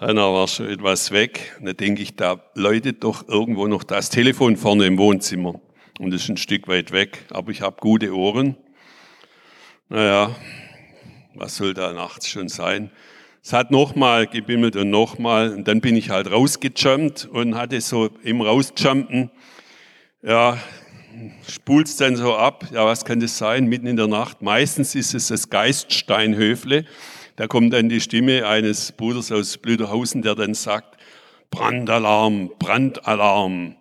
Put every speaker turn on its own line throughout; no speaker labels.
Einer war schon etwas weg. Und da denke ich, da läutet doch irgendwo noch das Telefon vorne im Wohnzimmer. Und das ist ein Stück weit weg, aber ich habe gute Ohren. Naja, was soll da nachts schon sein? Es hat nochmal gebimmelt und nochmal und dann bin ich halt rausgejumpt und hatte so im Rausjumpen, ja, spult's dann so ab, ja, was kann das sein, mitten in der Nacht? Meistens ist es das Geiststeinhöfle, da kommt dann die Stimme eines Bruders aus Blüderhausen, der dann sagt, Brandalarm, Brandalarm,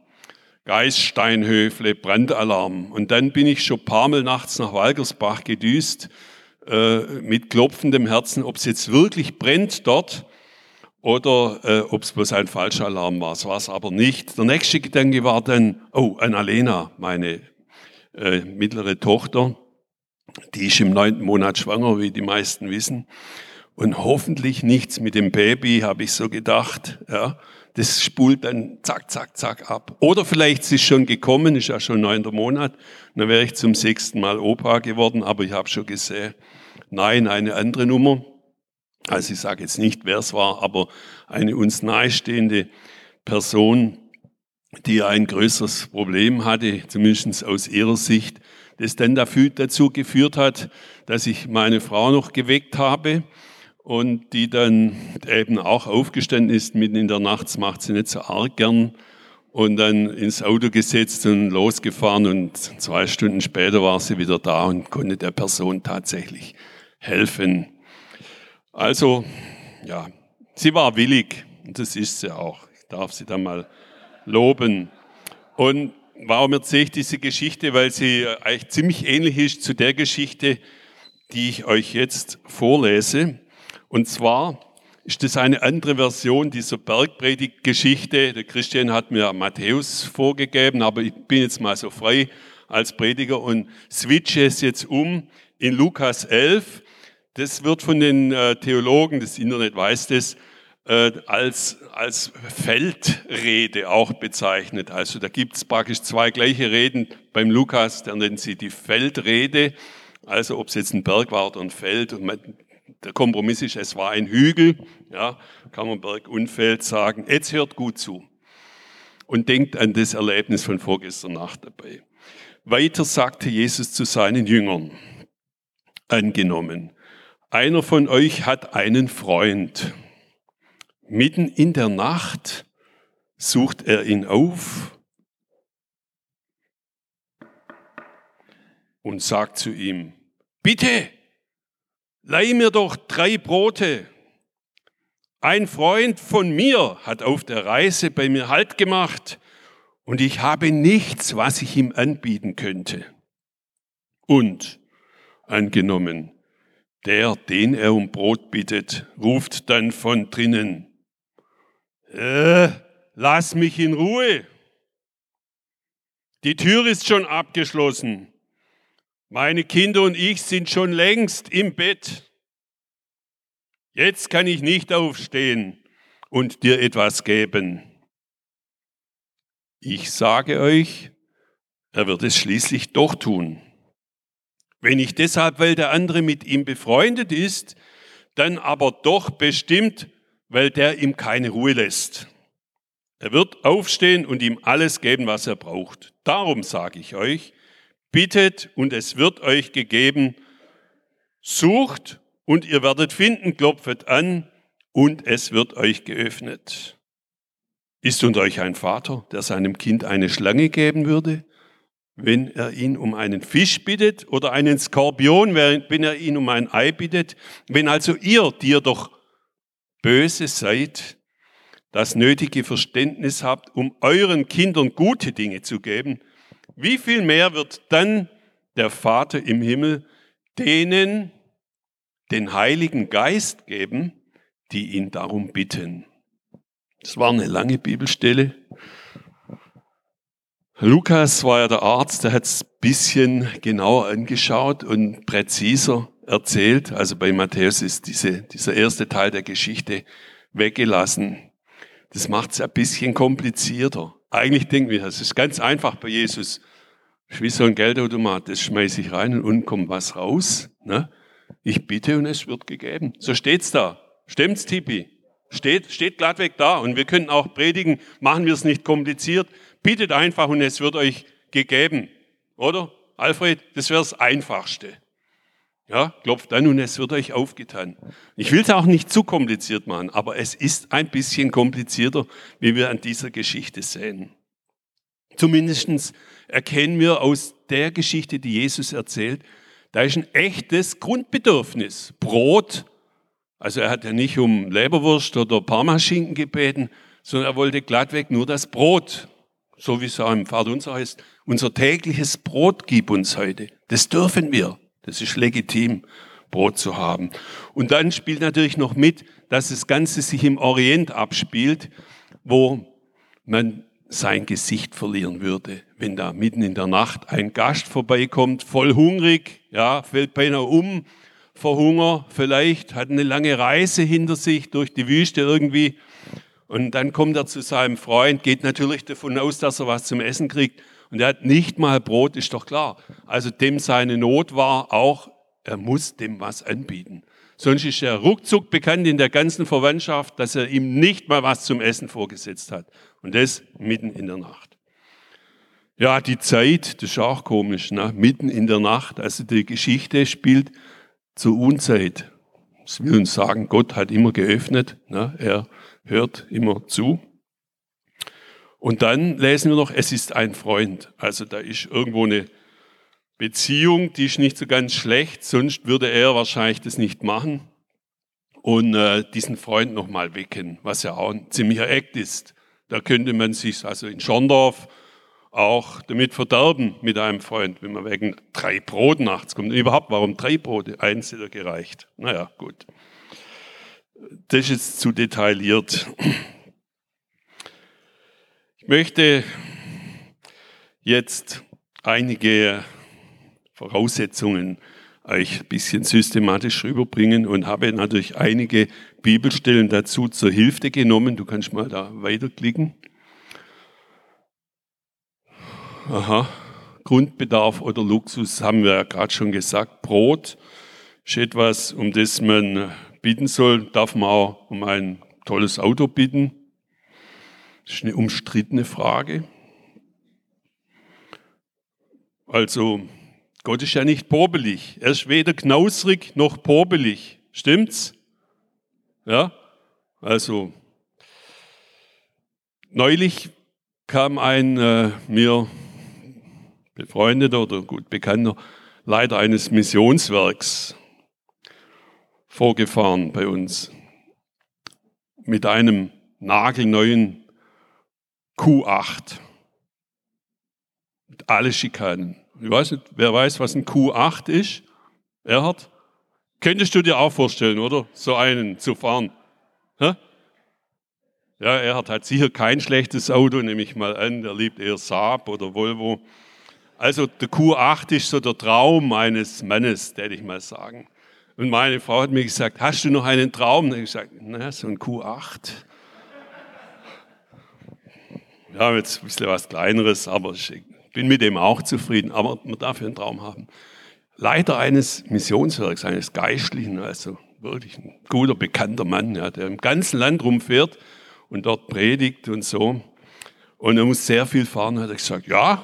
Geiststeinhöfle, Brandalarm. Und dann bin ich schon paar Mal nachts nach Walgersbach gedüst, äh, mit klopfendem Herzen, ob es jetzt wirklich brennt dort oder äh, ob es bloß ein falscher Alarm war. Es war es aber nicht. Der nächste Gedanke war dann, oh, Annalena, meine äh, mittlere Tochter, die ist im neunten Monat schwanger, wie die meisten wissen. Und hoffentlich nichts mit dem Baby, habe ich so gedacht. Ja, das spult dann zack, zack, zack ab. Oder vielleicht ist es schon gekommen, ist ja schon neunter Monat. Dann wäre ich zum sechsten Mal Opa geworden, aber ich habe schon gesehen, Nein, eine andere Nummer. Also ich sage jetzt nicht, wer es war, aber eine uns nahestehende Person, die ein größeres Problem hatte, zumindest aus ihrer Sicht, das dann dafür, dazu geführt hat, dass ich meine Frau noch geweckt habe und die dann eben auch aufgestanden ist, mitten in der Nacht, macht sie nicht so arg gern, und dann ins Auto gesetzt und losgefahren und zwei Stunden später war sie wieder da und konnte der Person tatsächlich helfen. Also, ja, sie war willig und das ist sie auch. Ich darf sie da mal loben. Und warum erzähle ich diese Geschichte? Weil sie eigentlich ziemlich ähnlich ist zu der Geschichte, die ich euch jetzt vorlese. Und zwar ist das eine andere Version dieser Bergpredigtgeschichte. Der Christian hat mir Matthäus vorgegeben, aber ich bin jetzt mal so frei als Prediger und switche es jetzt um in Lukas 11. Das wird von den äh, Theologen, das Internet weiß das, äh, als, als Feldrede auch bezeichnet. Also da gibt es praktisch zwei gleiche Reden beim Lukas, der nennt sie die Feldrede. Also ob es jetzt ein Berg war oder ein Feld. Und der Kompromiss ist, es war ein Hügel. Ja, kann man Berg und Feld sagen. Jetzt hört gut zu und denkt an das Erlebnis von vorgestern Nacht dabei. Weiter sagte Jesus zu seinen Jüngern, angenommen, einer von euch hat einen Freund. Mitten in der Nacht sucht er ihn auf und sagt zu ihm, bitte, leih mir doch drei Brote. Ein Freund von mir hat auf der Reise bei mir Halt gemacht und ich habe nichts, was ich ihm anbieten könnte. Und angenommen, der, den er um Brot bittet, ruft dann von drinnen, äh, lass mich in Ruhe. Die Tür ist schon abgeschlossen. Meine Kinder und ich sind schon längst im Bett. Jetzt kann ich nicht aufstehen und dir etwas geben. Ich sage euch, er wird es schließlich doch tun. Wenn nicht deshalb, weil der andere mit ihm befreundet ist, dann aber doch bestimmt, weil der ihm keine Ruhe lässt. Er wird aufstehen und ihm alles geben, was er braucht. Darum sage ich euch, bittet und es wird euch gegeben, sucht und ihr werdet finden, klopfet an und es wird euch geöffnet. Ist unter euch ein Vater, der seinem Kind eine Schlange geben würde? wenn er ihn um einen Fisch bittet oder einen Skorpion, wenn er ihn um ein Ei bittet. Wenn also ihr, die ihr doch böse seid, das nötige Verständnis habt, um euren Kindern gute Dinge zu geben, wie viel mehr wird dann der Vater im Himmel denen den Heiligen Geist geben, die ihn darum bitten. Das war eine lange Bibelstelle. Lukas war ja der Arzt, der hat es ein bisschen genauer angeschaut und präziser erzählt. Also bei Matthäus ist diese, dieser erste Teil der Geschichte weggelassen. Das macht es ein bisschen komplizierter. Eigentlich denken wir, das ist ganz einfach bei Jesus. Wie so ein Geldautomat, das schmeiße ich rein und unten kommt was raus. Ne? Ich bitte und es wird gegeben. So steht's da. Stimmt's, Tippi? Steht, steht glattweg da. Und wir können auch predigen, machen wir es nicht kompliziert. Bittet einfach und es wird euch gegeben. Oder? Alfred, das wäre das Einfachste. Ja, klopft an und es wird euch aufgetan. Ich will es auch nicht zu kompliziert machen, aber es ist ein bisschen komplizierter, wie wir an dieser Geschichte sehen. Zumindest erkennen wir aus der Geschichte, die Jesus erzählt, da ist ein echtes Grundbedürfnis. Brot, also er hat ja nicht um Leberwurst oder Parmaschinken gebeten, sondern er wollte glattweg nur das Brot. So wie es auch im Vater unser heißt, unser tägliches Brot gib uns heute. Das dürfen wir. Das ist legitim, Brot zu haben. Und dann spielt natürlich noch mit, dass das Ganze sich im Orient abspielt, wo man sein Gesicht verlieren würde, wenn da mitten in der Nacht ein Gast vorbeikommt, voll hungrig, ja, fällt beinahe um vor Hunger, vielleicht hat eine lange Reise hinter sich durch die Wüste irgendwie und dann kommt er zu seinem Freund, geht natürlich davon aus, dass er was zum Essen kriegt und er hat nicht mal Brot, ist doch klar. Also dem seine Not war auch, er muss dem was anbieten. Sonst ist er ruckzuck bekannt in der ganzen Verwandtschaft, dass er ihm nicht mal was zum Essen vorgesetzt hat. Und das mitten in der Nacht. Ja, die Zeit, das ist auch komisch, ne? mitten in der Nacht. Also die Geschichte spielt zur Unzeit. Das will uns sagen, Gott hat immer geöffnet, ne? er hört immer zu. Und dann lesen wir noch, es ist ein Freund. Also da ist irgendwo eine Beziehung, die ist nicht so ganz schlecht, sonst würde er wahrscheinlich das nicht machen. Und äh, diesen Freund nochmal wecken, was ja auch ein ziemlicher Act ist. Da könnte man sich also in Schorndorf auch damit verderben mit einem Freund, wenn man wegen drei Brot nachts kommt. Und überhaupt, warum drei Brote? Eins hätte gereicht. Naja, gut. Das ist zu detailliert. Möchte jetzt einige Voraussetzungen euch ein bisschen systematisch rüberbringen und habe natürlich einige Bibelstellen dazu zur Hilfe genommen. Du kannst mal da weiterklicken. Aha. Grundbedarf oder Luxus haben wir ja gerade schon gesagt. Brot ist etwas, um das man bitten soll. Darf man auch um ein tolles Auto bitten. Das ist eine umstrittene Frage. Also, Gott ist ja nicht probelig. Er ist weder knausrig noch probelig. Stimmt's? Ja, also neulich kam ein äh, mir befreundeter oder gut bekannter Leiter eines Missionswerks vorgefahren bei uns mit einem nagelneuen Q8 mit alle Schikanen. Ich weiß nicht, wer weiß, was ein Q8 ist? Erhard? Könntest du dir auch vorstellen, oder? So einen zu fahren. Hä? Ja, er hat sicher kein schlechtes Auto, nehme ich mal an. Der liebt eher Saab oder Volvo. Also der Q8 ist so der Traum eines Mannes, werde ich mal sagen. Und meine Frau hat mir gesagt, hast du noch einen Traum? Und ich gesagt, na, so ein Q8. Wir haben jetzt ein bisschen was Kleineres, aber ich bin mit dem auch zufrieden. Aber man darf ja einen Traum haben. Leiter eines Missionswerks, eines Geistlichen, also wirklich ein guter, bekannter Mann, ja, der im ganzen Land rumfährt und dort predigt und so. Und er muss sehr viel fahren, hat er gesagt, ja,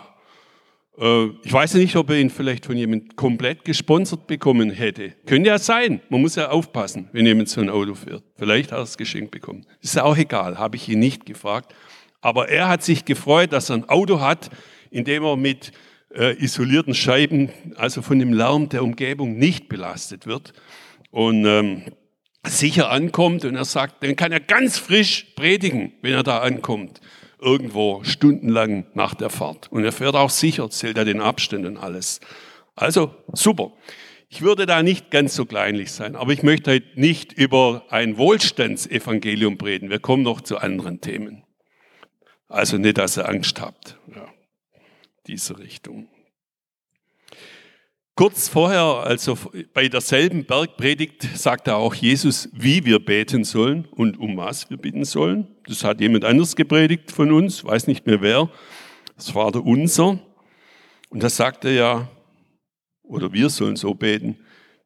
äh, ich weiß nicht, ob er ihn vielleicht von jemandem komplett gesponsert bekommen hätte. Könnte ja sein. Man muss ja aufpassen, wenn jemand so ein Auto fährt. Vielleicht hat er es geschenkt bekommen. Ist auch egal, habe ich ihn nicht gefragt. Aber er hat sich gefreut, dass er ein Auto hat, in dem er mit äh, isolierten Scheiben, also von dem Lärm der Umgebung nicht belastet wird und ähm, sicher ankommt. Und er sagt, dann kann er ganz frisch predigen, wenn er da ankommt, irgendwo stundenlang nach der Fahrt. Und er fährt auch sicher, zählt er den Abstand und alles. Also super. Ich würde da nicht ganz so kleinlich sein, aber ich möchte heute nicht über ein Wohlstandsevangelium reden. Wir kommen noch zu anderen Themen. Also nicht, dass ihr Angst habt. Ja diese Richtung. Kurz vorher, also bei derselben Bergpredigt, sagte auch Jesus, wie wir beten sollen und um was wir bitten sollen. Das hat jemand anders gepredigt von uns, weiß nicht mehr wer. Das war der Unser. Und da sagte er ja, oder wir sollen so beten,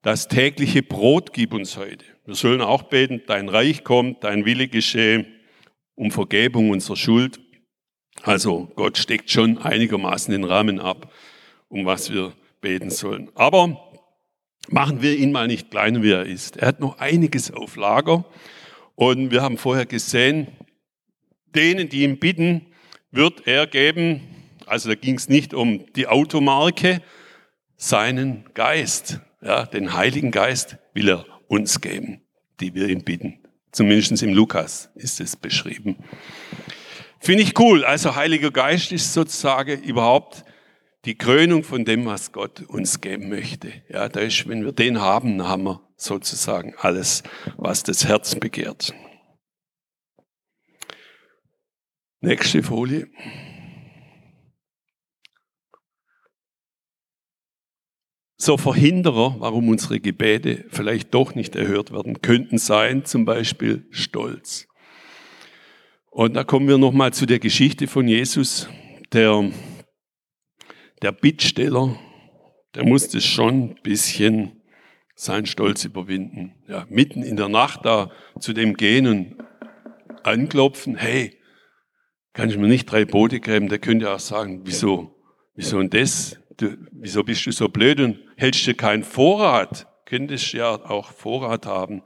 das tägliche Brot gib uns heute. Wir sollen auch beten, dein Reich kommt, dein Wille geschehe, um Vergebung unserer Schuld. Also Gott steckt schon einigermaßen den Rahmen ab, um was wir beten sollen. Aber machen wir ihn mal nicht kleiner, wie er ist. Er hat noch einiges auf Lager. Und wir haben vorher gesehen, denen, die ihn bitten, wird er geben, also da ging es nicht um die Automarke, seinen Geist, ja, den Heiligen Geist will er uns geben, die wir ihn bitten. Zumindest im Lukas ist es beschrieben. Finde ich cool. Also Heiliger Geist ist sozusagen überhaupt die Krönung von dem, was Gott uns geben möchte. Ja, da ist, wenn wir den haben, haben wir sozusagen alles, was das Herz begehrt. Nächste Folie. So Verhinderer, warum unsere Gebete vielleicht doch nicht erhört werden, könnten sein, zum Beispiel Stolz. Und da kommen wir nochmal zu der Geschichte von Jesus, der der Bittsteller, der musste schon ein bisschen seinen Stolz überwinden. Ja, mitten in der Nacht da zu dem gehen und anklopfen, hey, kann ich mir nicht drei Boote geben? Der könnte auch sagen, wieso, wieso und das? Du, wieso bist du so blöd und hältst dir keinen Vorrat? Könntest ja auch Vorrat haben.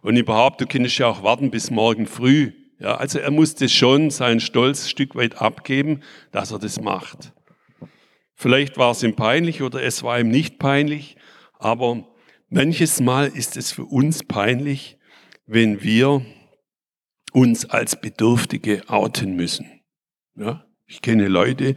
Und überhaupt, du könntest ja auch warten bis morgen früh. Ja, also er musste schon seinen Stolz ein Stück weit abgeben, dass er das macht. Vielleicht war es ihm peinlich oder es war ihm nicht peinlich, aber manches Mal ist es für uns peinlich, wenn wir uns als Bedürftige outen müssen. Ja? Ich kenne Leute,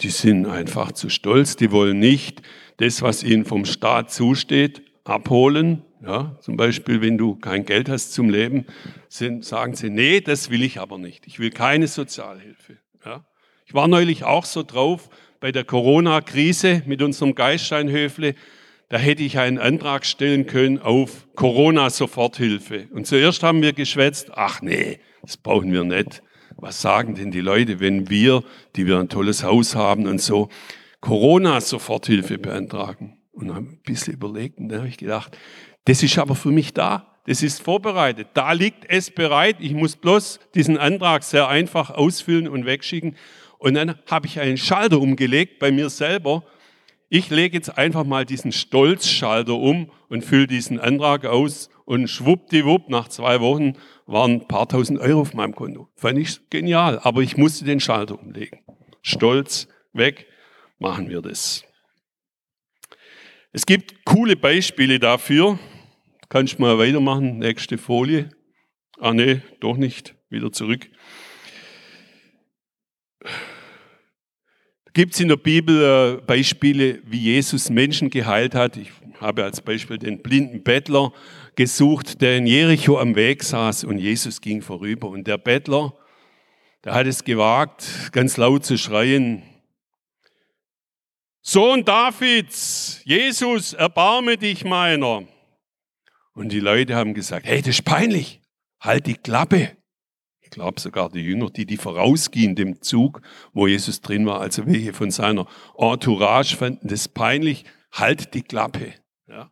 die sind einfach zu stolz, die wollen nicht das, was ihnen vom Staat zusteht, abholen. Ja, zum Beispiel, wenn du kein Geld hast zum Leben, sind, sagen sie, nee, das will ich aber nicht. Ich will keine Sozialhilfe. Ja. Ich war neulich auch so drauf, bei der Corona-Krise mit unserem Geiststeinhöfle, da hätte ich einen Antrag stellen können auf Corona-Soforthilfe. Und zuerst haben wir geschwätzt, ach nee, das brauchen wir nicht. Was sagen denn die Leute, wenn wir, die wir ein tolles Haus haben und so, Corona-Soforthilfe beantragen? Und haben ein bisschen überlegt und da habe ich gedacht, das ist aber für mich da. Das ist vorbereitet. Da liegt es bereit. Ich muss bloß diesen Antrag sehr einfach ausfüllen und wegschicken. Und dann habe ich einen Schalter umgelegt bei mir selber. Ich lege jetzt einfach mal diesen Stolzschalter um und fülle diesen Antrag aus und schwuppdiwupp, nach zwei Wochen waren ein paar tausend Euro auf meinem Konto. Fand ich genial, aber ich musste den Schalter umlegen. Stolz weg, machen wir das. Es gibt coole Beispiele dafür. Kannst du mal weitermachen, nächste Folie. Ah nee, doch nicht, wieder zurück. Gibt es in der Bibel äh, Beispiele, wie Jesus Menschen geheilt hat? Ich habe als Beispiel den blinden Bettler gesucht, der in Jericho am Weg saß und Jesus ging vorüber. Und der Bettler, der hat es gewagt, ganz laut zu schreien, Sohn Davids, Jesus, erbarme dich meiner. Und die Leute haben gesagt, hey, das ist peinlich, halt die Klappe. Ich glaube sogar die Jünger, die, die vorausgehen dem Zug, wo Jesus drin war, also welche von seiner Entourage fanden das peinlich, halt die Klappe. Ja.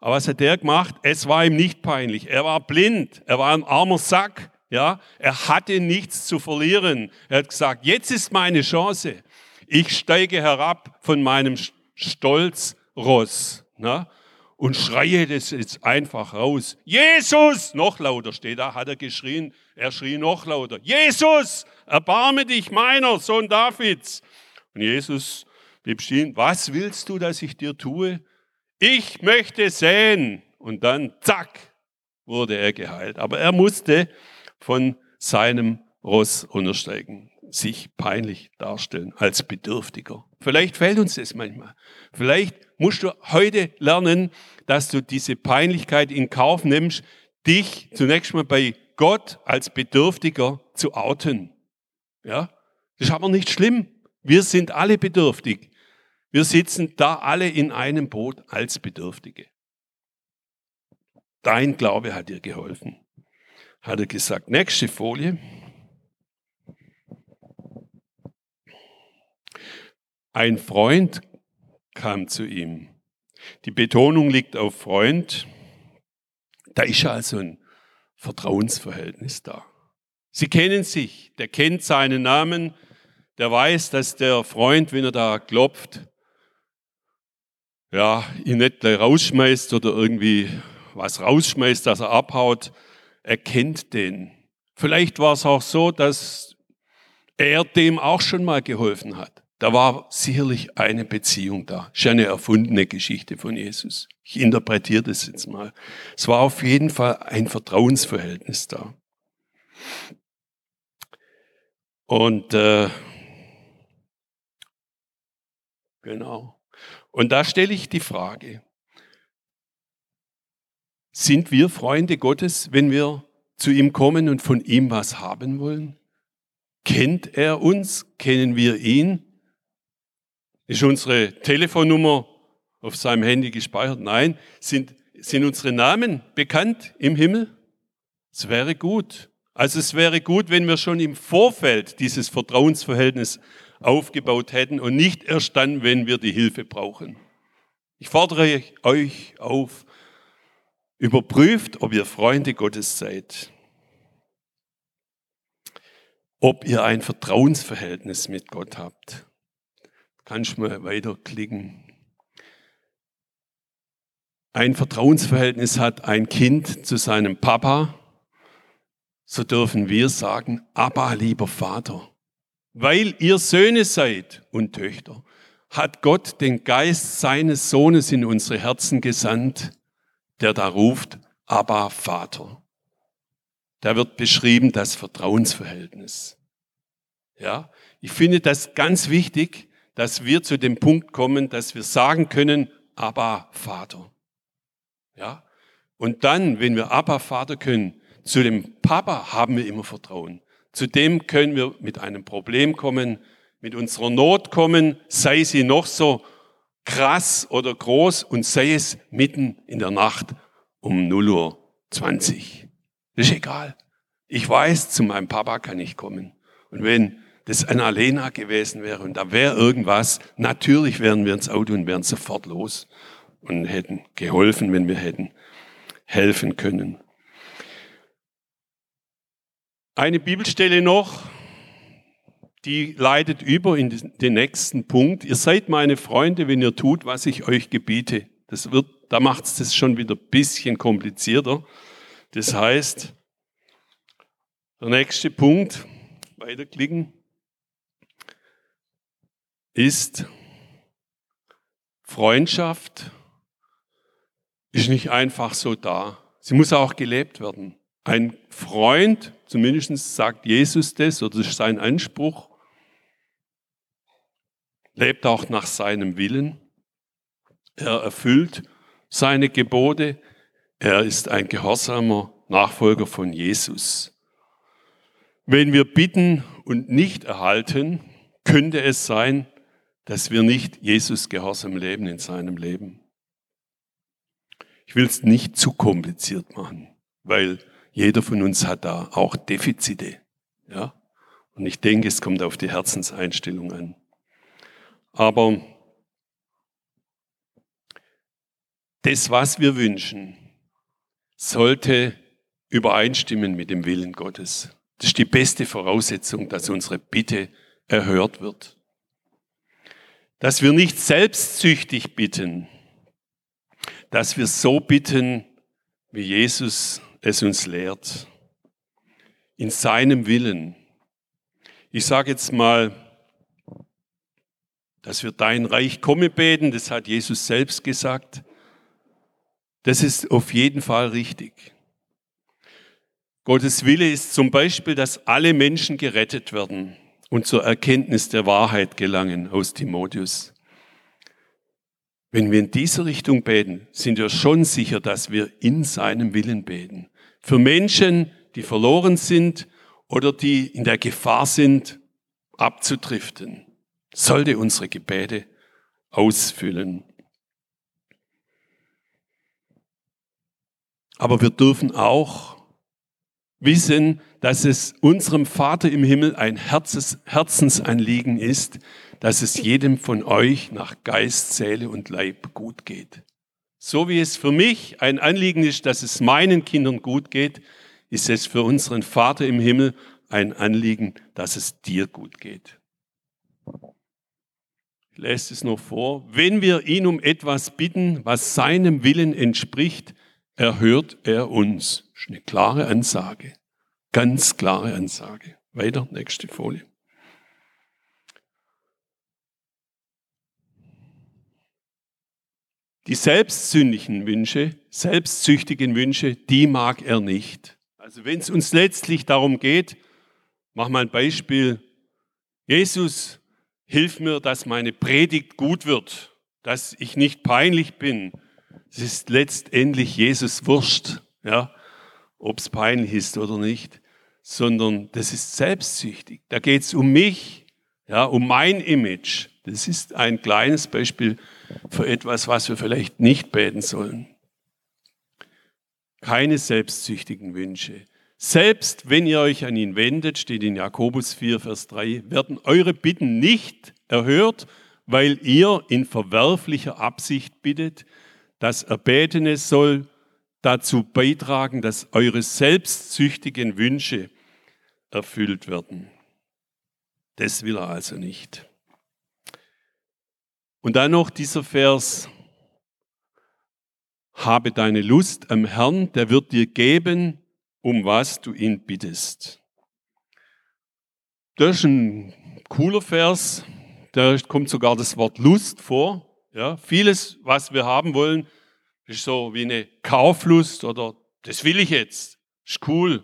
Aber was hat der gemacht? Es war ihm nicht peinlich. Er war blind, er war ein armer Sack. Ja, er hatte nichts zu verlieren. Er hat gesagt, jetzt ist meine Chance. Ich steige herab von meinem Stolzross. Na? Und schreie das jetzt einfach raus. Jesus! Noch lauter steht da, hat er geschrien. Er schrie noch lauter. Jesus! Erbarme dich meiner, Sohn Davids. Und Jesus blieb stehen. Was willst du, dass ich dir tue? Ich möchte sehen. Und dann, zack, wurde er geheilt. Aber er musste von seinem Ross untersteigen, sich peinlich darstellen als Bedürftiger. Vielleicht fällt uns das manchmal. Vielleicht musst du heute lernen, dass du diese Peinlichkeit in Kauf nimmst, dich zunächst mal bei Gott als Bedürftiger zu outen. Ja? Das ist aber nicht schlimm. Wir sind alle bedürftig. Wir sitzen da alle in einem Boot als Bedürftige. Dein Glaube hat dir geholfen, hat er gesagt. Nächste Folie. Ein Freund kam zu ihm. Die Betonung liegt auf Freund. Da ist also ein Vertrauensverhältnis da. Sie kennen sich, der kennt seinen Namen, der weiß, dass der Freund, wenn er da klopft, ja, ihn nicht gleich rausschmeißt oder irgendwie was rausschmeißt, dass er abhaut. Er kennt den. Vielleicht war es auch so, dass er dem auch schon mal geholfen hat. Da war sicherlich eine Beziehung da. Ist ja eine erfundene Geschichte von Jesus. Ich interpretiere das jetzt mal. Es war auf jeden Fall ein Vertrauensverhältnis da. Und äh, genau. Und da stelle ich die Frage, sind wir Freunde Gottes, wenn wir zu ihm kommen und von ihm was haben wollen? Kennt er uns? Kennen wir ihn? Ist unsere Telefonnummer auf seinem Handy gespeichert? Nein. Sind, sind unsere Namen bekannt im Himmel? Es wäre gut. Also es wäre gut, wenn wir schon im Vorfeld dieses Vertrauensverhältnis aufgebaut hätten und nicht erst dann, wenn wir die Hilfe brauchen. Ich fordere euch auf, überprüft, ob ihr Freunde Gottes seid. Ob ihr ein Vertrauensverhältnis mit Gott habt. Kannst du mal weiterklicken. Ein Vertrauensverhältnis hat ein Kind zu seinem Papa so dürfen wir sagen, Abba, lieber Vater, weil ihr Söhne seid und Töchter, hat Gott den Geist seines Sohnes in unsere Herzen gesandt, der da ruft, Abba, Vater. Da wird beschrieben das Vertrauensverhältnis. Ja, ich finde das ganz wichtig, dass wir zu dem Punkt kommen, dass wir sagen können, Abba, Vater. Ja, und dann, wenn wir Abba, Vater können, zu dem Papa haben wir immer Vertrauen. Zu dem können wir mit einem Problem kommen, mit unserer Not kommen, sei sie noch so krass oder groß und sei es mitten in der Nacht um 0 Uhr 20. Das ist egal. Ich weiß, zu meinem Papa kann ich kommen. Und wenn das Annalena gewesen wäre und da wäre irgendwas, natürlich wären wir ins Auto und wären sofort los und hätten geholfen, wenn wir hätten helfen können. Eine Bibelstelle noch, die leitet über in den nächsten Punkt. Ihr seid meine Freunde, wenn ihr tut, was ich euch gebiete. Das wird, da macht es das schon wieder ein bisschen komplizierter. Das heißt, der nächste Punkt, weiterklicken, ist Freundschaft ist nicht einfach so da. Sie muss auch gelebt werden. Ein Freund, zumindest sagt Jesus das, oder das ist sein Anspruch, lebt auch nach seinem Willen. Er erfüllt seine Gebote. Er ist ein gehorsamer Nachfolger von Jesus. Wenn wir bitten und nicht erhalten, könnte es sein, dass wir nicht Jesus gehorsam leben in seinem Leben. Ich will es nicht zu kompliziert machen, weil jeder von uns hat da auch Defizite. Ja? Und ich denke, es kommt auf die Herzenseinstellung an. Aber das, was wir wünschen, sollte übereinstimmen mit dem Willen Gottes. Das ist die beste Voraussetzung, dass unsere Bitte erhört wird. Dass wir nicht selbstsüchtig bitten, dass wir so bitten, wie Jesus es uns lehrt. In seinem Willen. Ich sage jetzt mal, dass wir dein Reich komme beten, das hat Jesus selbst gesagt. Das ist auf jeden Fall richtig. Gottes Wille ist zum Beispiel, dass alle Menschen gerettet werden und zur Erkenntnis der Wahrheit gelangen aus Timotheus. Wenn wir in diese Richtung beten, sind wir schon sicher, dass wir in seinem Willen beten für Menschen, die verloren sind oder die in der Gefahr sind, abzudriften. Sollte unsere Gebete ausfüllen. Aber wir dürfen auch wissen, dass es unserem Vater im Himmel ein Herzens Herzensanliegen ist, dass es jedem von euch nach Geist, Seele und Leib gut geht. So wie es für mich ein Anliegen ist, dass es meinen Kindern gut geht, ist es für unseren Vater im Himmel ein Anliegen, dass es dir gut geht. Ich lese es noch vor. Wenn wir ihn um etwas bitten, was seinem Willen entspricht, erhört er uns. Ist eine klare Ansage. Ganz klare Ansage. Weiter, nächste Folie. Die selbstsündigen Wünsche, selbstsüchtigen Wünsche, die mag er nicht. Also wenn es uns letztlich darum geht, mach mal ein Beispiel. Jesus, hilf mir, dass meine Predigt gut wird, dass ich nicht peinlich bin. Es ist letztendlich Jesus Wurst, ja, ob es peinlich ist oder nicht, sondern das ist selbstsüchtig. Da geht es um mich, ja, um mein Image. Das ist ein kleines Beispiel für etwas, was wir vielleicht nicht beten sollen. Keine selbstsüchtigen Wünsche. Selbst wenn ihr euch an ihn wendet, steht in Jakobus 4, Vers 3, werden eure Bitten nicht erhört, weil ihr in verwerflicher Absicht bittet. Das Erbetene soll dazu beitragen, dass eure selbstsüchtigen Wünsche erfüllt werden. Das will er also nicht. Und dann noch dieser Vers, habe deine Lust am Herrn, der wird dir geben, um was du ihn bittest. Das ist ein cooler Vers, da kommt sogar das Wort Lust vor. Ja, vieles, was wir haben wollen, ist so wie eine Kauflust oder das will ich jetzt, ist cool.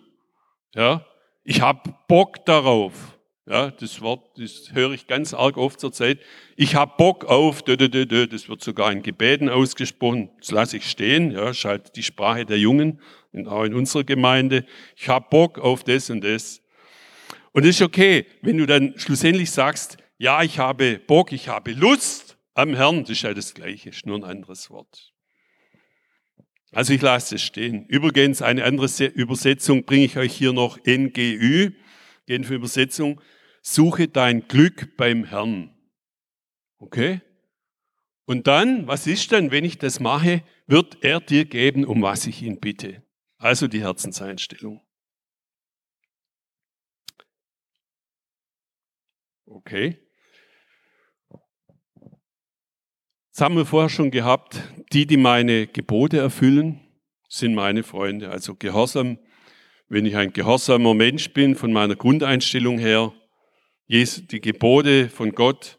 Ja, ich habe Bock darauf. Ja, das Wort, das höre ich ganz arg oft zur Zeit. Ich habe Bock auf, das wird sogar in Gebeten ausgesprochen. Das lasse ich stehen. Ja, ist halt die Sprache der Jungen auch in unserer Gemeinde. Ich habe Bock auf das und das. Und das ist okay, wenn du dann schlussendlich sagst, ja, ich habe Bock, ich habe Lust am Herrn, das ist ja das Gleiche, ist nur ein anderes Wort. Also ich lasse es stehen. Übrigens, eine andere Übersetzung bringe ich euch hier noch NGÜ, Genfer Übersetzung. Suche dein Glück beim Herrn. Okay? Und dann, was ist dann, wenn ich das mache, wird er dir geben, um was ich ihn bitte. Also die Herzenseinstellung. Okay. Das haben wir vorher schon gehabt. Die, die meine Gebote erfüllen, sind meine Freunde. Also Gehorsam, wenn ich ein gehorsamer Mensch bin, von meiner Grundeinstellung her, die Gebote von Gott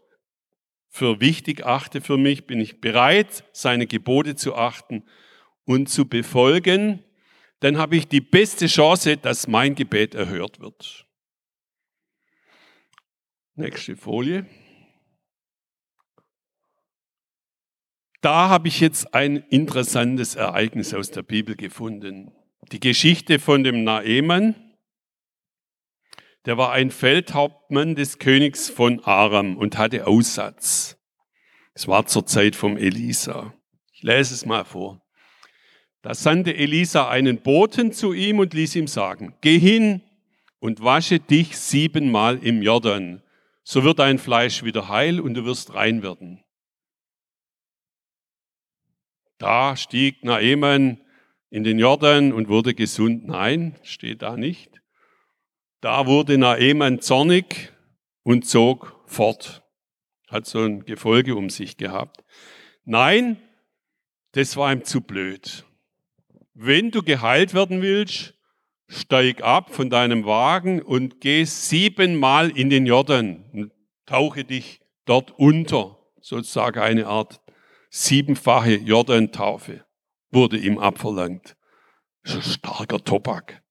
für wichtig achte für mich, bin ich bereit, seine Gebote zu achten und zu befolgen, dann habe ich die beste Chance, dass mein Gebet erhört wird. Nächste Folie. Da habe ich jetzt ein interessantes Ereignis aus der Bibel gefunden. Die Geschichte von dem Naemann. Der war ein Feldhauptmann des Königs von Aram und hatte Aussatz. Es war zur Zeit vom Elisa. Ich lese es mal vor. Da sandte Elisa einen Boten zu ihm und ließ ihm sagen, geh hin und wasche dich siebenmal im Jordan, so wird dein Fleisch wieder heil und du wirst rein werden. Da stieg Naemann in den Jordan und wurde gesund. Nein, steht da nicht. Da wurde Naemann zornig und zog fort. Hat so ein Gefolge um sich gehabt. Nein, das war ihm zu blöd. Wenn du geheilt werden willst, steig ab von deinem Wagen und geh siebenmal in den Jordan und tauche dich dort unter. Sozusagen eine Art siebenfache Jordan-Taufe wurde ihm abverlangt. Das ist ein starker Tobak.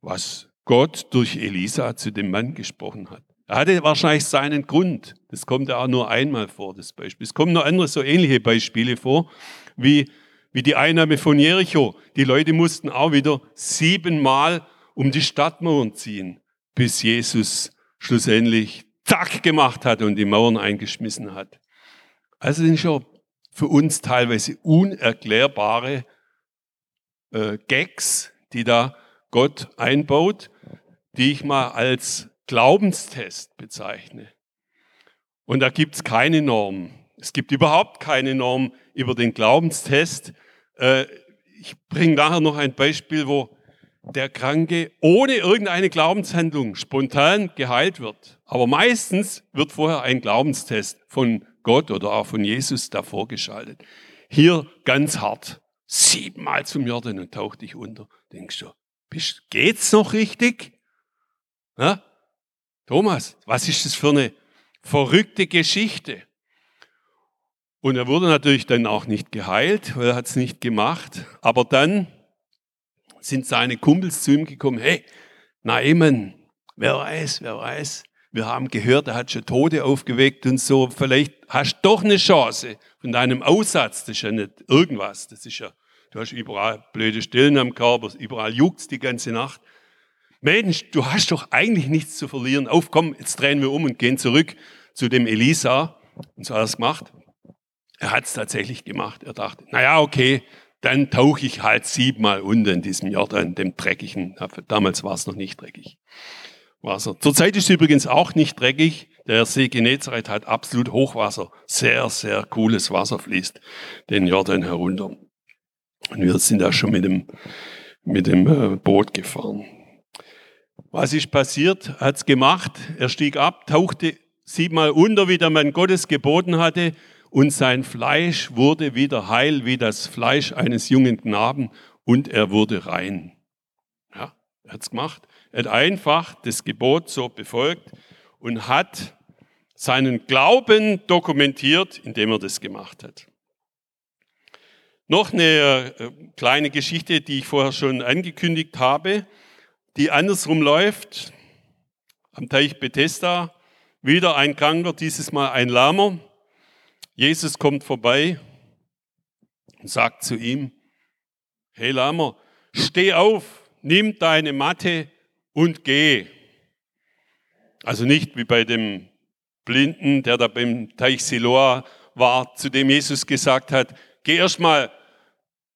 Was Gott durch Elisa zu dem Mann gesprochen hat. Er hatte wahrscheinlich seinen Grund. Das kommt ja auch nur einmal vor, das Beispiel. Es kommen noch andere so ähnliche Beispiele vor, wie, wie die Einnahme von Jericho. Die Leute mussten auch wieder siebenmal um die Stadtmauern ziehen, bis Jesus schlussendlich zack gemacht hat und die Mauern eingeschmissen hat. Also sind schon für uns teilweise unerklärbare äh, Gags, die da Gott einbaut, die ich mal als Glaubenstest bezeichne. Und da gibt es keine Norm. Es gibt überhaupt keine Norm über den Glaubenstest. Äh, ich bringe nachher noch ein Beispiel, wo der Kranke ohne irgendeine Glaubenshandlung spontan geheilt wird. Aber meistens wird vorher ein Glaubenstest von Gott oder auch von Jesus davor geschaltet. Hier ganz hart. Siebenmal zum Jordan und tauch dich unter. Denkst du, bist, geht's noch richtig? Ja? Thomas, was ist das für eine verrückte Geschichte? Und er wurde natürlich dann auch nicht geheilt, weil er hat es nicht gemacht. Aber dann sind seine Kumpels zu ihm gekommen, hey, Naiman, wer weiß, wer weiß, wir haben gehört, er hat schon Tote aufgeweckt und so, vielleicht hast du doch eine Chance von deinem Aussatz, das ist ja nicht irgendwas, das ist ja, du hast überall blöde Stellen am Körper, überall juckt's die ganze Nacht. Mensch, du hast doch eigentlich nichts zu verlieren. Auf, komm, jetzt drehen wir um und gehen zurück zu dem Elisa. Und so hat er es gemacht. Er hat es tatsächlich gemacht. Er dachte, naja, okay, dann tauche ich halt siebenmal unter in diesem Jordan, dem dreckigen. Damals war es noch nicht dreckig. Wasser. Zurzeit ist es übrigens auch nicht dreckig. Der See Genezareth hat absolut Hochwasser. Sehr, sehr cooles Wasser fließt den Jordan herunter. Und wir sind da schon mit dem, mit dem äh, Boot gefahren. Was ist passiert? Hat's gemacht. Er stieg ab, tauchte siebenmal unter, wie der Mann Gottes geboten hatte, und sein Fleisch wurde wieder heil wie das Fleisch eines jungen Knaben und er wurde rein. Ja, hat's gemacht. Hat einfach das Gebot so befolgt und hat seinen Glauben dokumentiert, indem er das gemacht hat. Noch eine äh, kleine Geschichte, die ich vorher schon angekündigt habe die andersrum läuft, am Teich Bethesda, wieder ein Kranker, dieses Mal ein Lahmer. Jesus kommt vorbei und sagt zu ihm, hey Lahmer, steh auf, nimm deine Matte und geh. Also nicht wie bei dem Blinden, der da beim Teich Siloa war, zu dem Jesus gesagt hat, geh erstmal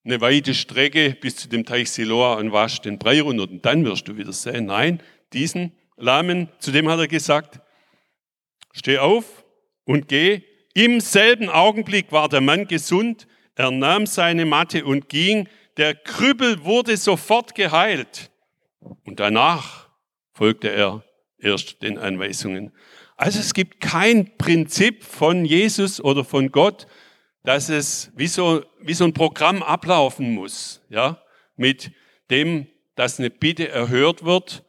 eine weite Strecke bis zu dem Teich Siloa und wasch den Brei runter und dann wirst du wieder sehen. Nein, diesen Lahmen, zu dem hat er gesagt, steh auf und geh. Im selben Augenblick war der Mann gesund, er nahm seine Matte und ging. Der Krüppel wurde sofort geheilt. Und danach folgte er erst den Anweisungen. Also es gibt kein Prinzip von Jesus oder von Gott, dass es wie so, wie so ein Programm ablaufen muss, ja, mit dem, dass eine Bitte erhört wird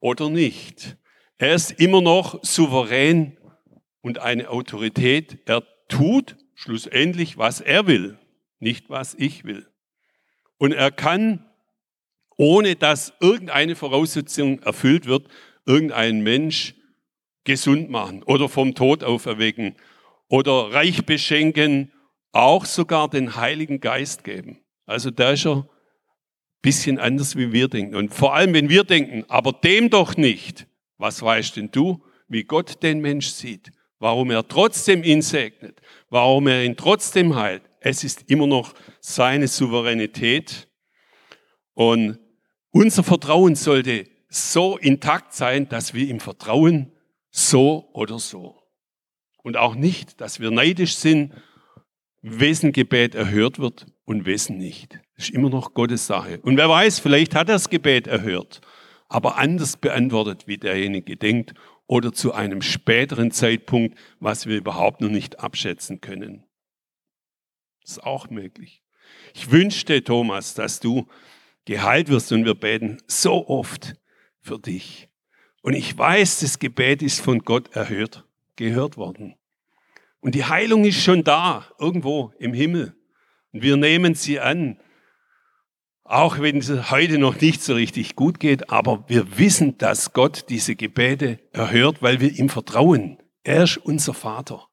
oder nicht. Er ist immer noch souverän und eine Autorität. Er tut schlussendlich, was er will, nicht was ich will. Und er kann, ohne dass irgendeine Voraussetzung erfüllt wird, irgendeinen Mensch gesund machen oder vom Tod auferwecken oder reich beschenken auch sogar den Heiligen Geist geben. Also da ist er ein bisschen anders, wie wir denken. Und vor allem, wenn wir denken, aber dem doch nicht, was weißt denn du, wie Gott den Mensch sieht, warum er trotzdem ihn segnet, warum er ihn trotzdem heilt. Es ist immer noch seine Souveränität. Und unser Vertrauen sollte so intakt sein, dass wir ihm vertrauen, so oder so. Und auch nicht, dass wir neidisch sind wessen Gebet erhört wird und wessen nicht. Das ist immer noch Gottes Sache. Und wer weiß, vielleicht hat er das Gebet erhört, aber anders beantwortet, wie derjenige denkt oder zu einem späteren Zeitpunkt, was wir überhaupt noch nicht abschätzen können. Das ist auch möglich. Ich wünschte, Thomas, dass du geheilt wirst und wir beten so oft für dich. Und ich weiß, das Gebet ist von Gott erhört, gehört worden. Und die Heilung ist schon da, irgendwo im Himmel. Und wir nehmen sie an. Auch wenn es heute noch nicht so richtig gut geht, aber wir wissen, dass Gott diese Gebete erhört, weil wir ihm vertrauen. Er ist unser Vater.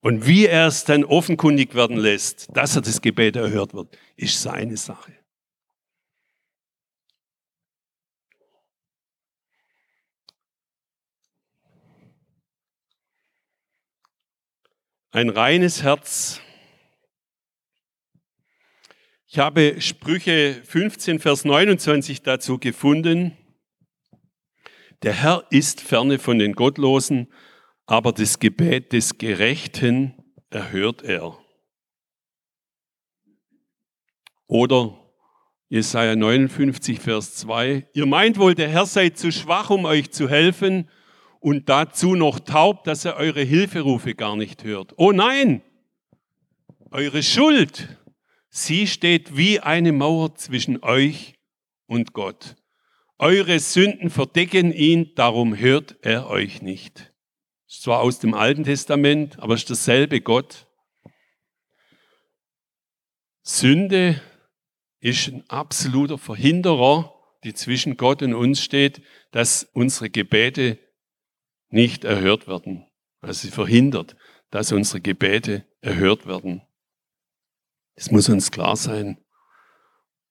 Und wie er es dann offenkundig werden lässt, dass er das Gebet erhört wird, ist seine Sache. Ein reines Herz. Ich habe Sprüche 15, Vers 29 dazu gefunden. Der Herr ist ferne von den Gottlosen, aber das Gebet des Gerechten erhört er. Oder Jesaja 59, Vers 2. Ihr meint wohl, der Herr sei zu schwach, um euch zu helfen und dazu noch taub, dass er eure Hilferufe gar nicht hört. Oh nein! Eure Schuld, sie steht wie eine Mauer zwischen euch und Gott. Eure Sünden verdecken ihn, darum hört er euch nicht. Ist zwar aus dem Alten Testament, aber ist derselbe Gott. Sünde ist ein absoluter Verhinderer, die zwischen Gott und uns steht, dass unsere Gebete nicht erhört werden. Also sie verhindert, dass unsere Gebete erhört werden. Das muss uns klar sein.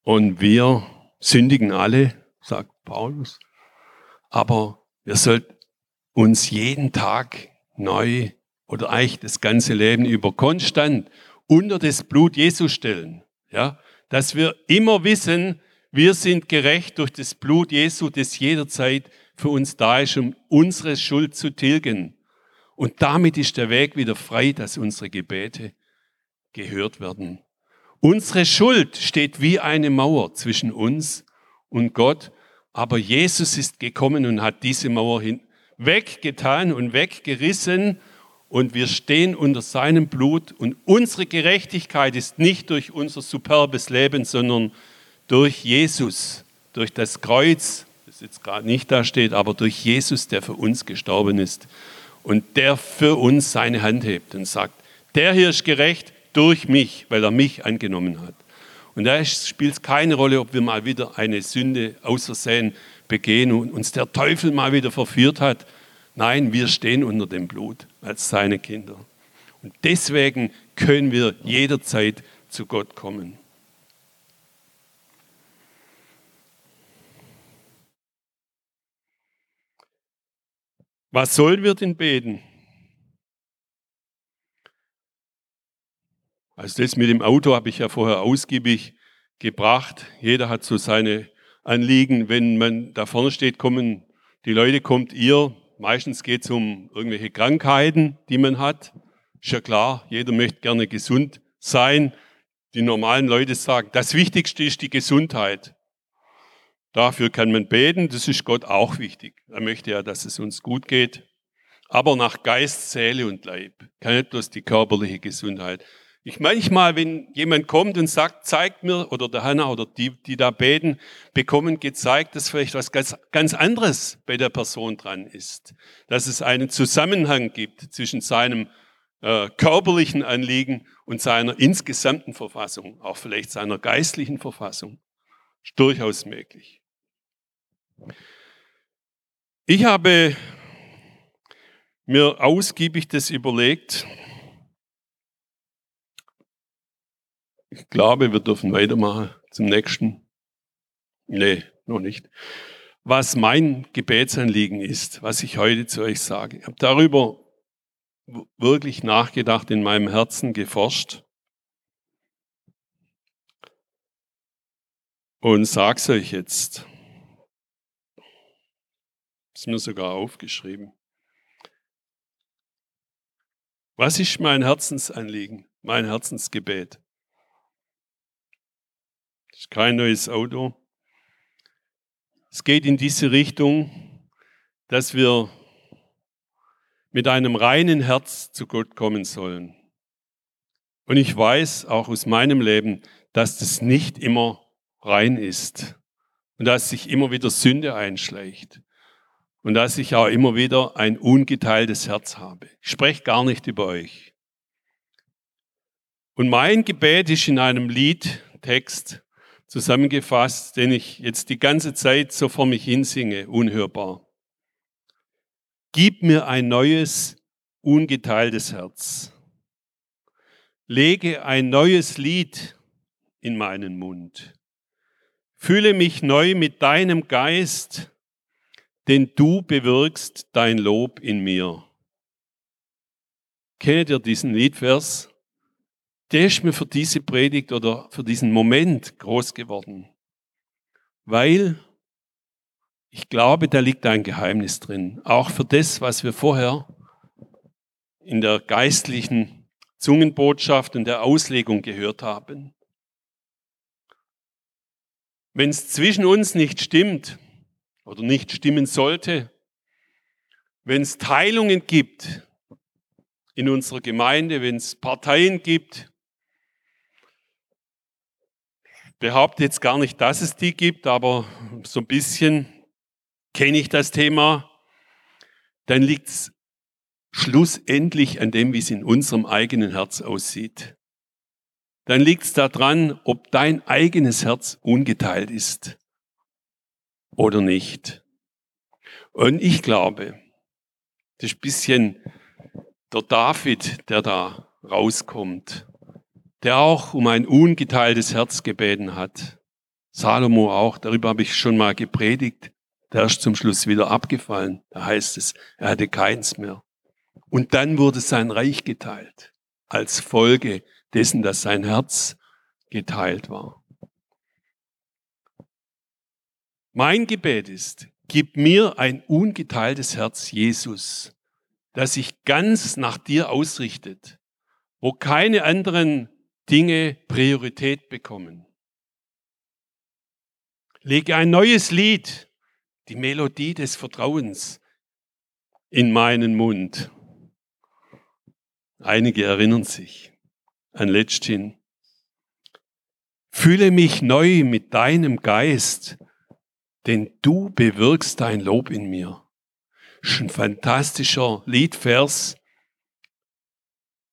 Und wir sündigen alle, sagt Paulus. Aber wir sollten uns jeden Tag neu oder eigentlich das ganze Leben über konstant unter das Blut Jesu stellen. Ja, dass wir immer wissen, wir sind gerecht durch das Blut Jesu, das jederzeit für uns da ist, um unsere Schuld zu tilgen. Und damit ist der Weg wieder frei, dass unsere Gebete gehört werden. Unsere Schuld steht wie eine Mauer zwischen uns und Gott, aber Jesus ist gekommen und hat diese Mauer weggetan und weggerissen und wir stehen unter seinem Blut und unsere Gerechtigkeit ist nicht durch unser superbes Leben, sondern durch Jesus, durch das Kreuz, jetzt gerade nicht da steht, aber durch Jesus, der für uns gestorben ist und der für uns seine Hand hebt und sagt, der hier ist gerecht durch mich, weil er mich angenommen hat. Und da spielt es keine Rolle, ob wir mal wieder eine Sünde außersehen begehen und uns der Teufel mal wieder verführt hat. Nein, wir stehen unter dem Blut als seine Kinder. Und deswegen können wir jederzeit zu Gott kommen. Was sollen wir denn beten? Also das mit dem Auto habe ich ja vorher ausgiebig gebracht. Jeder hat so seine Anliegen. Wenn man da vorne steht, kommen die Leute, kommt ihr. Meistens geht es um irgendwelche Krankheiten, die man hat. Ist ja klar, jeder möchte gerne gesund sein. Die normalen Leute sagen, das Wichtigste ist die Gesundheit. Dafür kann man beten, das ist Gott auch wichtig. Er möchte ja, dass es uns gut geht. Aber nach Geist, Seele und Leib. Kann nicht bloß die körperliche Gesundheit. Ich manchmal, wenn jemand kommt und sagt, zeigt mir, oder der Hanna oder die, die da beten, bekommen gezeigt, dass vielleicht was ganz, ganz anderes bei der Person dran ist. Dass es einen Zusammenhang gibt zwischen seinem äh, körperlichen Anliegen und seiner insgesamten Verfassung, auch vielleicht seiner geistlichen Verfassung. Ist durchaus möglich. Ich habe mir ausgiebig das überlegt. Ich glaube, wir dürfen weitermachen zum nächsten. Nee, noch nicht. Was mein Gebetsanliegen ist, was ich heute zu euch sage. Ich habe darüber wirklich nachgedacht, in meinem Herzen geforscht und sage es euch jetzt. Ist mir sogar aufgeschrieben. Was ist mein Herzensanliegen, mein Herzensgebet? Das ist kein neues Auto. Es geht in diese Richtung, dass wir mit einem reinen Herz zu Gott kommen sollen. Und ich weiß auch aus meinem Leben, dass das nicht immer rein ist und dass sich immer wieder Sünde einschleicht und dass ich auch immer wieder ein ungeteiltes Herz habe. Ich spreche gar nicht über euch. Und mein Gebet ist in einem Liedtext zusammengefasst, den ich jetzt die ganze Zeit so vor mich hinsinge, unhörbar. Gib mir ein neues, ungeteiltes Herz. Lege ein neues Lied in meinen Mund. Fühle mich neu mit deinem Geist denn du bewirkst dein Lob in mir. Kennt ihr diesen Liedvers? Der ist mir für diese Predigt oder für diesen Moment groß geworden, weil ich glaube, da liegt ein Geheimnis drin, auch für das, was wir vorher in der geistlichen Zungenbotschaft und der Auslegung gehört haben. wenn es zwischen uns nicht stimmt oder nicht stimmen sollte, wenn es Teilungen gibt in unserer Gemeinde, wenn es Parteien gibt, behaupte jetzt gar nicht, dass es die gibt, aber so ein bisschen kenne ich das Thema, dann liegt es schlussendlich an dem, wie es in unserem eigenen Herz aussieht. Dann liegt es daran, ob dein eigenes Herz ungeteilt ist oder nicht. Und ich glaube, das ist ein bisschen der David, der da rauskommt, der auch um ein ungeteiltes Herz gebeten hat. Salomo auch, darüber habe ich schon mal gepredigt. Der ist zum Schluss wieder abgefallen. Da heißt es, er hatte keins mehr. Und dann wurde sein Reich geteilt, als Folge dessen, dass sein Herz geteilt war. Mein Gebet ist, gib mir ein ungeteiltes Herz, Jesus, das sich ganz nach dir ausrichtet, wo keine anderen Dinge Priorität bekommen. Lege ein neues Lied, die Melodie des Vertrauens, in meinen Mund. Einige erinnern sich an letzthin. Fühle mich neu mit deinem Geist, denn du bewirkst dein Lob in mir. Das ein fantastischer Liedvers.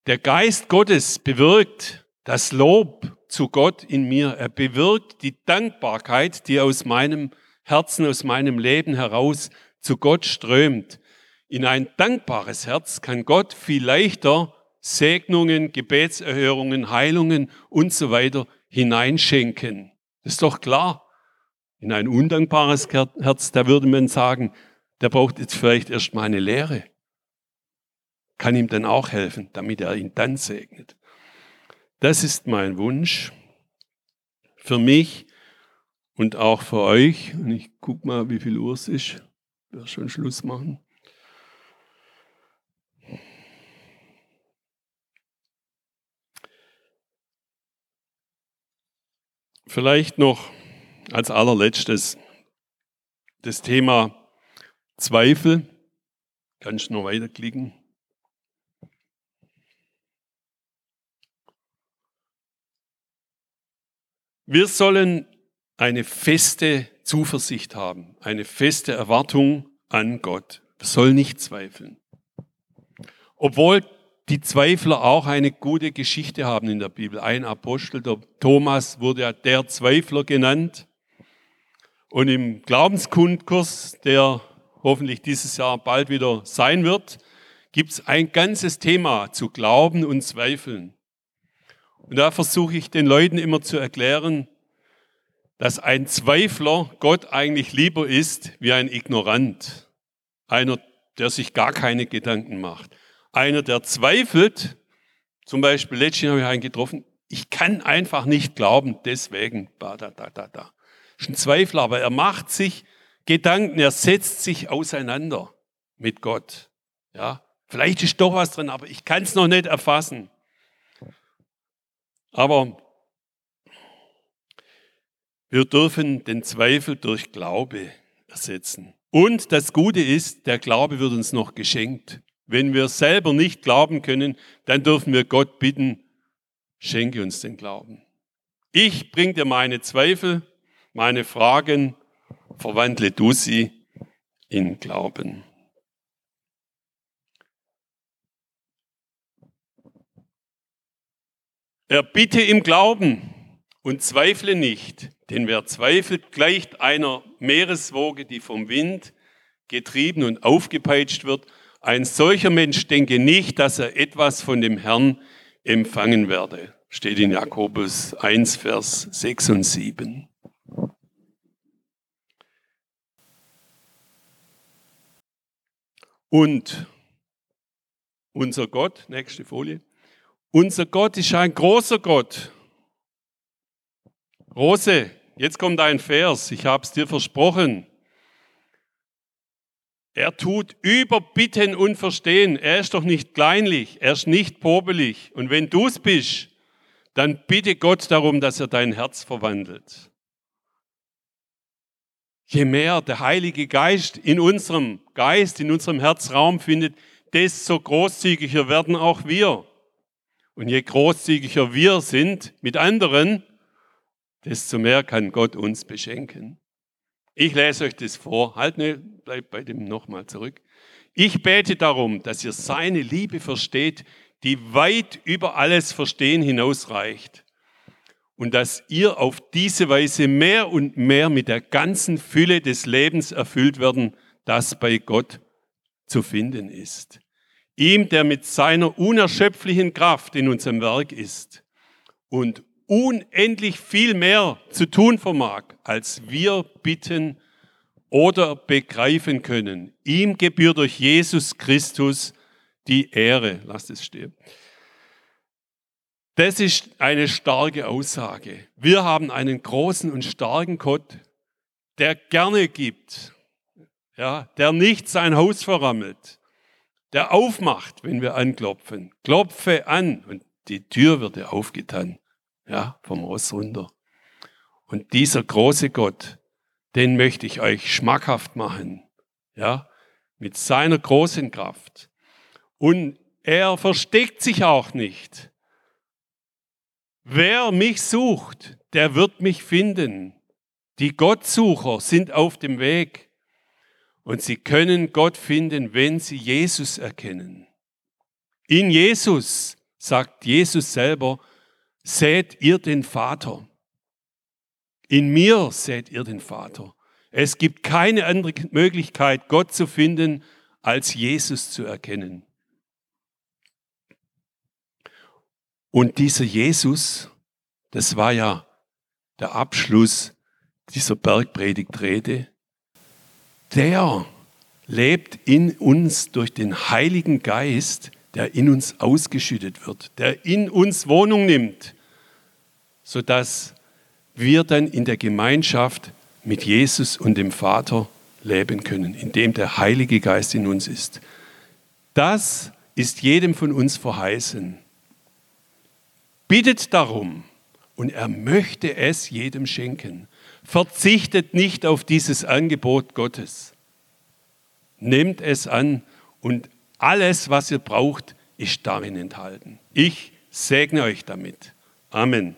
Der Geist Gottes bewirkt das Lob zu Gott in mir. Er bewirkt die Dankbarkeit, die aus meinem Herzen, aus meinem Leben heraus zu Gott strömt. In ein dankbares Herz kann Gott viel leichter Segnungen, Gebetserhörungen, Heilungen und so weiter hineinschenken. Das ist doch klar. In ein undankbares Herz, da würde man sagen, der braucht jetzt vielleicht erstmal eine Lehre. Kann ihm dann auch helfen, damit er ihn dann segnet. Das ist mein Wunsch für mich und auch für euch. Und ich guck mal, wie viel Uhr es ist. Ich werde schon Schluss machen. Vielleicht noch als allerletztes das Thema Zweifel. Kannst du noch weiterklicken? Wir sollen eine feste Zuversicht haben, eine feste Erwartung an Gott. Wir sollen nicht zweifeln. Obwohl die Zweifler auch eine gute Geschichte haben in der Bibel. Ein Apostel, der Thomas, wurde ja der Zweifler genannt. Und im Glaubenskundkurs, der hoffentlich dieses Jahr bald wieder sein wird, gibt es ein ganzes Thema zu Glauben und Zweifeln. Und da versuche ich den Leuten immer zu erklären, dass ein Zweifler Gott eigentlich lieber ist wie ein Ignorant. Einer, der sich gar keine Gedanken macht. Einer, der zweifelt, zum Beispiel, letztens habe ich einen getroffen, ich kann einfach nicht glauben, deswegen, da, da, da, da, da. Ist ein Zweifler, aber er macht sich Gedanken, er setzt sich auseinander mit Gott. Ja, vielleicht ist doch was drin, aber ich kann es noch nicht erfassen. Aber wir dürfen den Zweifel durch Glaube ersetzen. Und das Gute ist, der Glaube wird uns noch geschenkt. Wenn wir selber nicht glauben können, dann dürfen wir Gott bitten, schenke uns den Glauben. Ich bring dir meine Zweifel, meine Fragen, verwandle du sie in Glauben. Er bitte im Glauben und zweifle nicht, denn wer zweifelt, gleicht einer Meereswoge, die vom Wind getrieben und aufgepeitscht wird ein solcher Mensch denke nicht, dass er etwas von dem Herrn empfangen werde. Steht in Jakobus 1, Vers 6 und 7. Und unser Gott, nächste Folie, unser Gott ist ein großer Gott. Rose, jetzt kommt ein Vers, ich habe es dir versprochen. Er tut überbitten und verstehen. Er ist doch nicht kleinlich, er ist nicht pobelig. Und wenn du es bist, dann bitte Gott darum, dass er dein Herz verwandelt. Je mehr der Heilige Geist in unserem Geist, in unserem Herzraum findet, desto großzügiger werden auch wir. Und je großzügiger wir sind mit anderen, desto mehr kann Gott uns beschenken. Ich lese euch das vor. Halt, ne, bleibt bei dem nochmal zurück. Ich bete darum, dass ihr seine Liebe versteht, die weit über alles Verstehen hinausreicht. Und dass ihr auf diese Weise mehr und mehr mit der ganzen Fülle des Lebens erfüllt werden, das bei Gott zu finden ist. Ihm, der mit seiner unerschöpflichen Kraft in unserem Werk ist und unendlich viel mehr zu tun vermag, als wir bitten oder begreifen können. Ihm gebührt durch Jesus Christus die Ehre. Lasst es stehen. Das ist eine starke Aussage. Wir haben einen großen und starken Gott, der gerne gibt, ja, der nicht sein Haus verrammelt, der aufmacht, wenn wir anklopfen. Klopfe an und die Tür wird dir aufgetan, ja, vom Ross runter. Und dieser große Gott, den möchte ich euch schmackhaft machen, ja, mit seiner großen Kraft. Und er versteckt sich auch nicht. Wer mich sucht, der wird mich finden. Die Gottsucher sind auf dem Weg und sie können Gott finden, wenn sie Jesus erkennen. In Jesus, sagt Jesus selber, seht ihr den Vater. In mir seht ihr den Vater. Es gibt keine andere Möglichkeit, Gott zu finden, als Jesus zu erkennen. Und dieser Jesus, das war ja der Abschluss dieser Bergpredigtrede, der lebt in uns durch den Heiligen Geist, der in uns ausgeschüttet wird, der in uns Wohnung nimmt, sodass wir dann in der Gemeinschaft mit Jesus und dem Vater leben können, indem der Heilige Geist in uns ist. Das ist jedem von uns verheißen. Bittet darum und er möchte es jedem schenken. Verzichtet nicht auf dieses Angebot Gottes. Nehmt es an und alles, was ihr braucht, ist darin enthalten. Ich segne euch damit. Amen.